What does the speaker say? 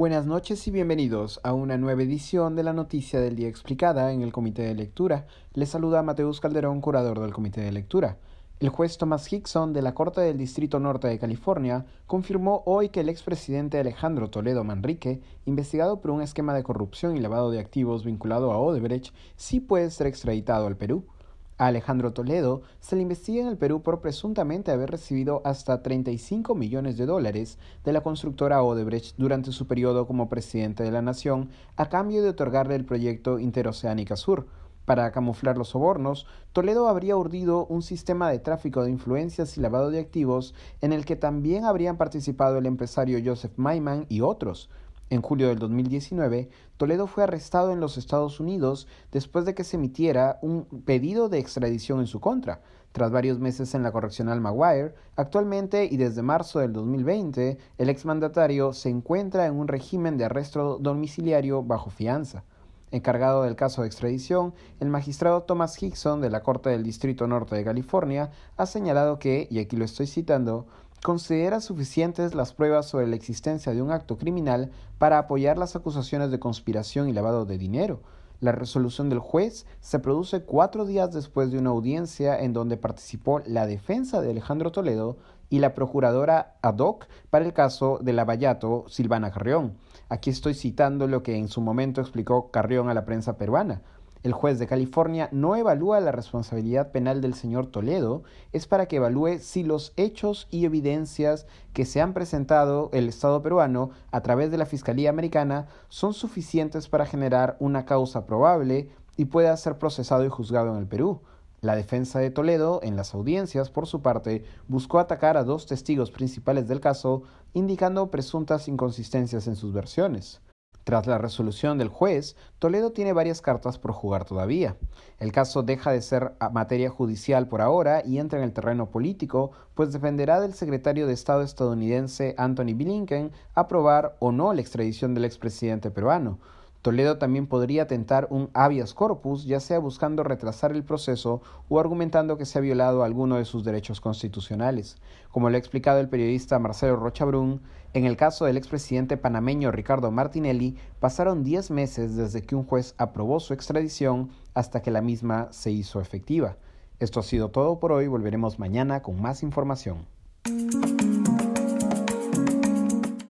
Buenas noches y bienvenidos a una nueva edición de la Noticia del Día Explicada en el Comité de Lectura. Les saluda Mateus Calderón, curador del Comité de Lectura. El juez Thomas Hickson de la Corte del Distrito Norte de California confirmó hoy que el expresidente Alejandro Toledo Manrique, investigado por un esquema de corrupción y lavado de activos vinculado a Odebrecht, sí puede ser extraditado al Perú. A Alejandro Toledo se le investiga en el Perú por presuntamente haber recibido hasta 35 millones de dólares de la constructora Odebrecht durante su periodo como presidente de la nación a cambio de otorgarle el proyecto Interoceánica Sur. Para camuflar los sobornos, Toledo habría urdido un sistema de tráfico de influencias y lavado de activos en el que también habrían participado el empresario Joseph Maiman y otros. En julio del 2019, Toledo fue arrestado en los Estados Unidos después de que se emitiera un pedido de extradición en su contra. Tras varios meses en la correccional Maguire, actualmente y desde marzo del 2020, el exmandatario se encuentra en un régimen de arresto domiciliario bajo fianza. Encargado del caso de extradición, el magistrado Thomas Hickson de la Corte del Distrito Norte de California ha señalado que, y aquí lo estoy citando, considera suficientes las pruebas sobre la existencia de un acto criminal para apoyar las acusaciones de conspiración y lavado de dinero. La resolución del juez se produce cuatro días después de una audiencia en donde participó la defensa de Alejandro Toledo y la procuradora ad hoc para el caso de Lavallato, Silvana Carrión. Aquí estoy citando lo que en su momento explicó Carrión a la prensa peruana. El juez de California no evalúa la responsabilidad penal del señor Toledo, es para que evalúe si los hechos y evidencias que se han presentado el Estado peruano a través de la Fiscalía Americana son suficientes para generar una causa probable y pueda ser procesado y juzgado en el Perú. La defensa de Toledo, en las audiencias, por su parte, buscó atacar a dos testigos principales del caso, indicando presuntas inconsistencias en sus versiones. Tras la resolución del juez, Toledo tiene varias cartas por jugar todavía. El caso deja de ser materia judicial por ahora y entra en el terreno político, pues dependerá del secretario de Estado estadounidense Anthony Blinken aprobar o no la extradición del expresidente peruano. Toledo también podría tentar un habeas corpus, ya sea buscando retrasar el proceso o argumentando que se ha violado alguno de sus derechos constitucionales. Como lo ha explicado el periodista Marcelo Rochabrún, en el caso del expresidente panameño Ricardo Martinelli, pasaron 10 meses desde que un juez aprobó su extradición hasta que la misma se hizo efectiva. Esto ha sido todo por hoy, volveremos mañana con más información.